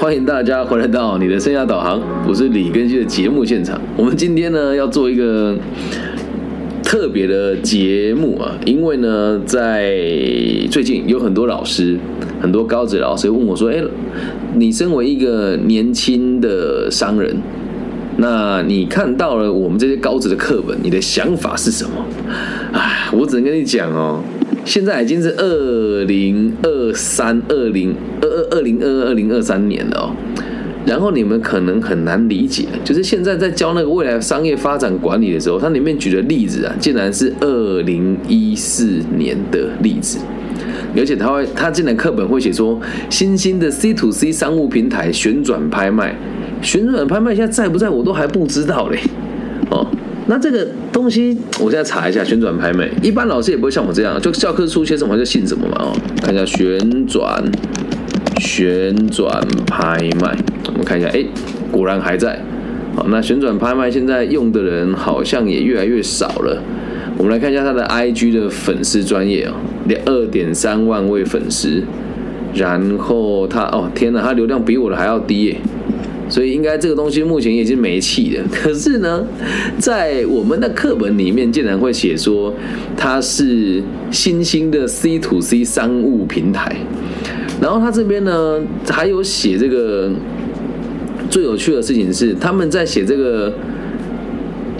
欢迎大家回来到你的生涯导航，我是李根熙的节目现场。我们今天呢要做一个特别的节目啊，因为呢在最近有很多老师，很多高职老师问我说：“哎，你身为一个年轻的商人，那你看到了我们这些高职的课本，你的想法是什么？”哎，我只能跟你讲哦。现在已经是二零二三、二零二二、二零二二、二零二三年了哦。然后你们可能很难理解，就是现在在教那个未来商业发展管理的时候，它里面举的例子啊，竟然是二零一四年的例子，而且他会，他竟然课本会写说，新兴的 C to C 商务平台旋转拍卖，旋转拍卖现在在不在我都还不知道嘞，那这个东西，我现在查一下旋转拍卖。一般老师也不会像我这样，就教科书写什么就信什么嘛。哦，看一下旋转旋转拍卖，我们看一下，哎，果然还在。好，那旋转拍卖现在用的人好像也越来越少了。我们来看一下他的 IG 的粉丝专业哦，二点三万位粉丝。然后他，哦天哪，他流量比我的还要低耶。所以应该这个东西目前已经没气了。可是呢，在我们的课本里面竟然会写说它是新兴的 C to C 商务平台，然后它这边呢还有写这个最有趣的事情是他们在写这个。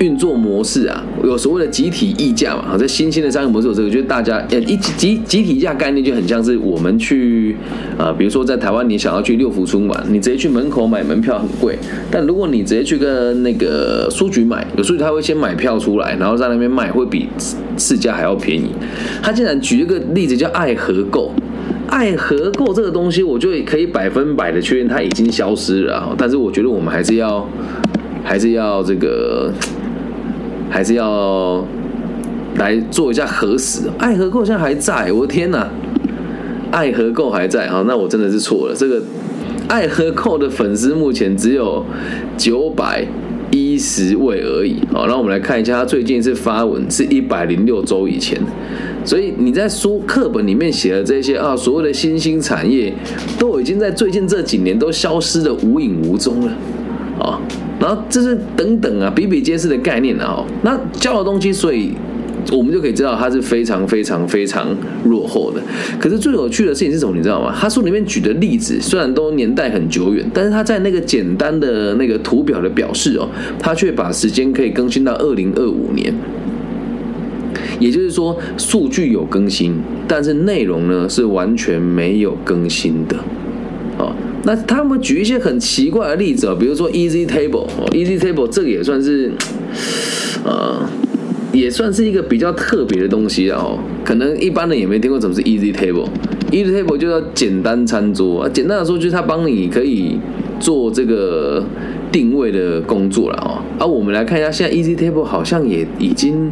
运作模式啊，有所谓的集体议价嘛？好，在新兴的商业模式有这个，就大家呃一集集体议价概念就很像是我们去啊，比如说在台湾你想要去六福村玩，你直接去门口买门票很贵，但如果你直接去跟那个书局买，有书局他会先买票出来，然后在那边卖，会比市价还要便宜。他竟然举一个例子叫爱合购，爱合购这个东西，我就可以百分百的确认它已经消失了，但是我觉得我们还是要还是要这个。还是要来做一下核实。爱和购现在还在，我的天哪！爱和购还在啊，那我真的是错了。这个爱和购的粉丝目前只有九百一十位而已。好，那我们来看一下，他最近是发文是一百零六周以前。所以你在书课本里面写的这些啊，所谓的新兴产业，都已经在最近这几年都消失的无影无踪了啊。然后这是等等啊，比比皆是的概念啊。那教的东西，所以我们就可以知道它是非常非常非常落后的。可是最有趣的事情是什么？你知道吗？他书里面举的例子虽然都年代很久远，但是他在那个简单的那个图表的表示哦，他却把时间可以更新到二零二五年。也就是说，数据有更新，但是内容呢是完全没有更新的。那他们举一些很奇怪的例子啊，比如说 Easy Table，Easy Table 这个也算是，呃，也算是一个比较特别的东西啊。可能一般人也没听过什么是 Easy Table。Easy Table 就叫简单餐桌啊，简单的说就是它帮你可以做这个定位的工作了哦。而我们来看一下，现在 Easy Table 好像也已经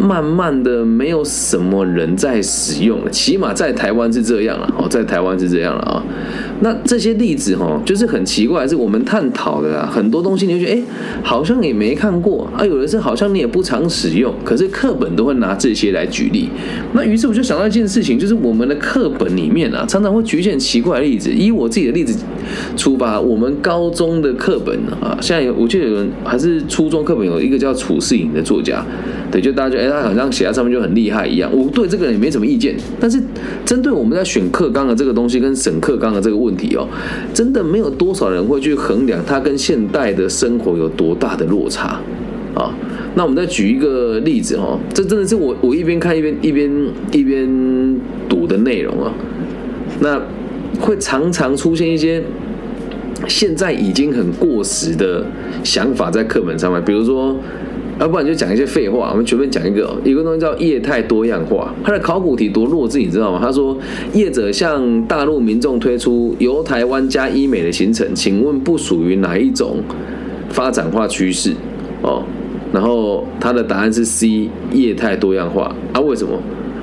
慢慢的没有什么人在使用了，起码在台湾是这样了哦，在台湾是这样了啊。那这些例子哈，就是很奇怪，是我们探讨的啊。很多东西你就觉得，哎，好像也没看过啊。有的是好像你也不常使用，可是课本都会拿这些来举例。那于是我就想到一件事情，就是我们的课本里面啊，常常会举一些奇怪的例子。以我自己的例子出发，我们高中的课本啊，现在有我记得有人还是初中课本有一个叫楚世颖的作家，对，就大家觉得哎，他好像写在上面就很厉害一样。我对这个也没什么意见，但是针对我们在选课纲的这个东西跟审课纲的这个问。问题哦，真的没有多少人会去衡量它跟现代的生活有多大的落差啊。那我们再举一个例子哦，这真的是我我一边看一边一边一边读的内容啊。那会常常出现一些现在已经很过时的想法在课本上面，比如说。要不然就讲一些废话，我们全面讲一个，一个东西叫业态多样化。它的考古题多弱智，你知道吗？他说，业者向大陆民众推出由台湾加医美的行程，请问不属于哪一种发展化趋势？哦，然后他的答案是 C，业态多样化。啊，为什么？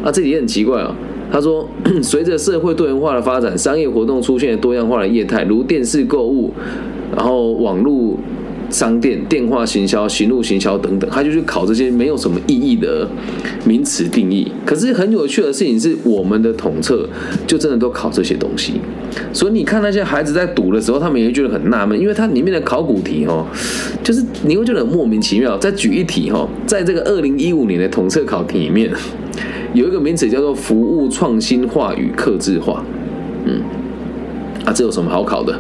啊，这里也很奇怪啊。他说，随着社会多元化的发展，商业活动出现多样化的业态，如电视购物，然后网络。商店、电话行销、行路行销等等，他就去考这些没有什么意义的名词定义。可是很有趣的事情是，我们的统测就真的都考这些东西。所以你看那些孩子在读的时候，他们也会觉得很纳闷，因为它里面的考古题哦，就是你会觉得很莫名其妙。再举一题哈，在这个二零一五年的统测考题里面，有一个名词叫做服务创新化与克制化。嗯，啊，这有什么好考的？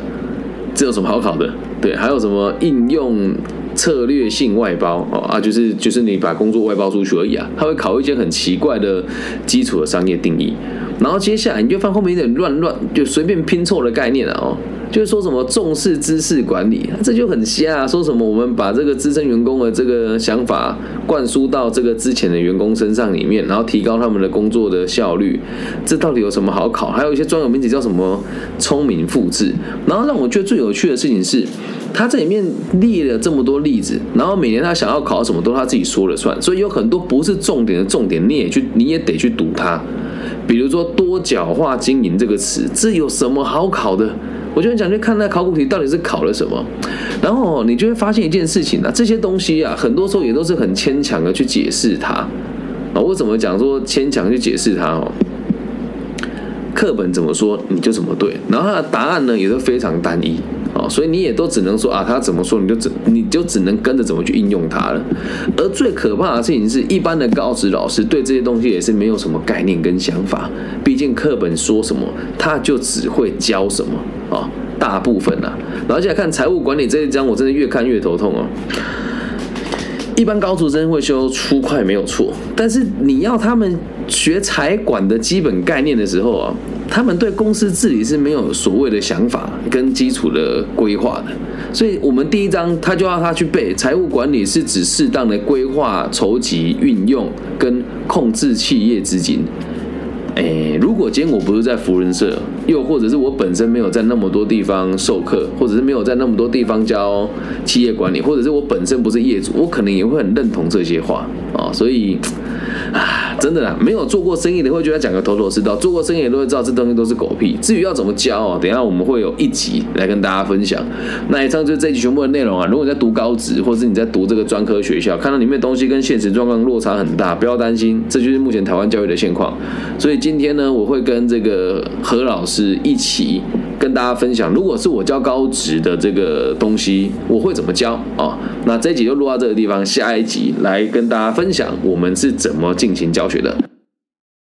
这有什么好考的？对，还有什么应用策略性外包哦啊，就是就是你把工作外包出去而已啊。他会考一些很奇怪的基础的商业定义，然后接下来你就放后面有点乱乱，就随便拼凑的概念了哦。就是说什么重视知识管理，这就很瞎。说什么我们把这个资深员工的这个想法灌输到这个之前的员工身上里面，然后提高他们的工作的效率，这到底有什么好考？还有一些专有名词叫什么聪明复制。然后让我觉得最有趣的事情是，他这里面列了这么多例子，然后每年他想要考什么都他自己说了算，所以有很多不是重点的重点，你也去你也得去读它。比如说多角化经营这个词，这有什么好考的？我就很想去看那考古题到底是考了什么，然后你就会发现一件事情啊，这些东西啊，很多时候也都是很牵强的去解释它啊。我怎么讲说牵强去解释它哦？课本怎么说你就怎么对，然后它的答案呢也都非常单一。哦，所以你也都只能说啊，他怎么说你就只你就只能跟着怎么去应用它了。而最可怕的事情是，一般的高职老师对这些东西也是没有什么概念跟想法。毕竟课本说什么，他就只会教什么啊，大部分呐。然后现在看财务管理这一章，我真的越看越头痛哦。一般高职生会修粗快没有错，但是你要他们学财管的基本概念的时候啊。他们对公司治理是没有所谓的想法跟基础的规划的，所以我们第一章他就要他去背财务管理是指适当的规划、筹集、运用跟控制企业资金。哎，如果今天我不是在福人社，又或者是我本身没有在那么多地方授课，或者是没有在那么多地方教企业管理，或者是我本身不是业主，我可能也会很认同这些话啊，所以。啊，真的啦，没有做过生意的会觉得讲个头头是道，做过生意的都会知道这东西都是狗屁。至于要怎么教哦，等下我们会有一集来跟大家分享。那以上就是这一集全部的内容啊。如果你在读高职，或是你在读这个专科学校，看到里面东西跟现实状况落差很大，不要担心，这就是目前台湾教育的现况。所以今天呢，我会跟这个何老师一起。跟大家分享，如果是我教高职的这个东西，我会怎么教啊？那这一集就录到这个地方，下一集来跟大家分享我们是怎么进行教学的。